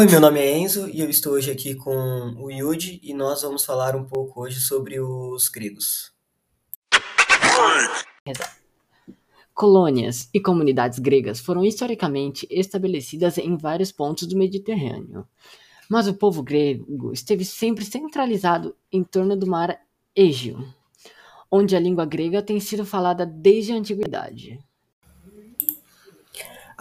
Oi, meu nome é Enzo e eu estou hoje aqui com o Yudi e nós vamos falar um pouco hoje sobre os gregos. Colônias e comunidades gregas foram historicamente estabelecidas em vários pontos do Mediterrâneo, mas o povo grego esteve sempre centralizado em torno do mar Égeo, onde a língua grega tem sido falada desde a antiguidade.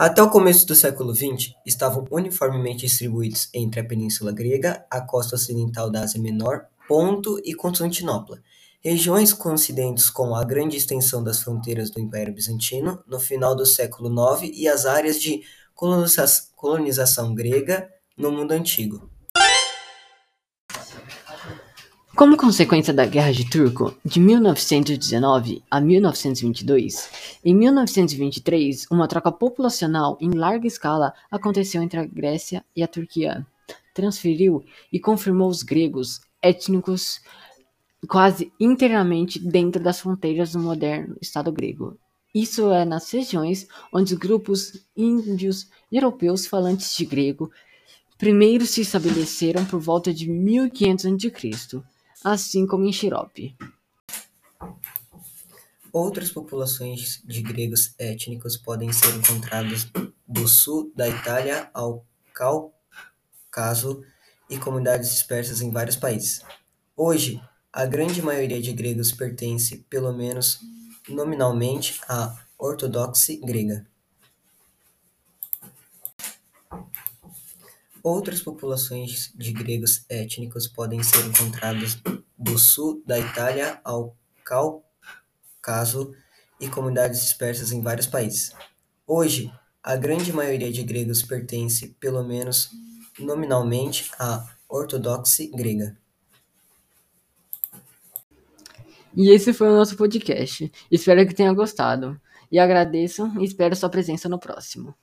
Até o começo do século XX, estavam uniformemente distribuídos entre a Península Grega, a costa ocidental da Ásia Menor, Ponto e Constantinopla, regiões coincidentes com a grande extensão das fronteiras do Império Bizantino no final do século IX e as áreas de colonização grega no mundo antigo. Como consequência da Guerra de Turco de 1919 a 1922, em 1923 uma troca populacional em larga escala aconteceu entre a Grécia e a Turquia. Transferiu e confirmou os gregos étnicos quase inteiramente dentro das fronteiras do moderno Estado grego. Isso é nas regiões onde os grupos índios europeus falantes de grego primeiro se estabeleceram por volta de 1500 a.C assim como em Xirope. Outras populações de gregos étnicos podem ser encontradas do sul da Itália ao Cáucaso e comunidades dispersas em vários países. Hoje, a grande maioria de gregos pertence, pelo menos nominalmente, à ortodoxia grega. Outras populações de gregos étnicos podem ser encontradas do sul da Itália ao Cáucaso e comunidades dispersas em vários países. Hoje, a grande maioria de gregos pertence, pelo menos nominalmente, à ortodoxia grega. E esse foi o nosso podcast. Espero que tenha gostado. E agradeço e espero sua presença no próximo.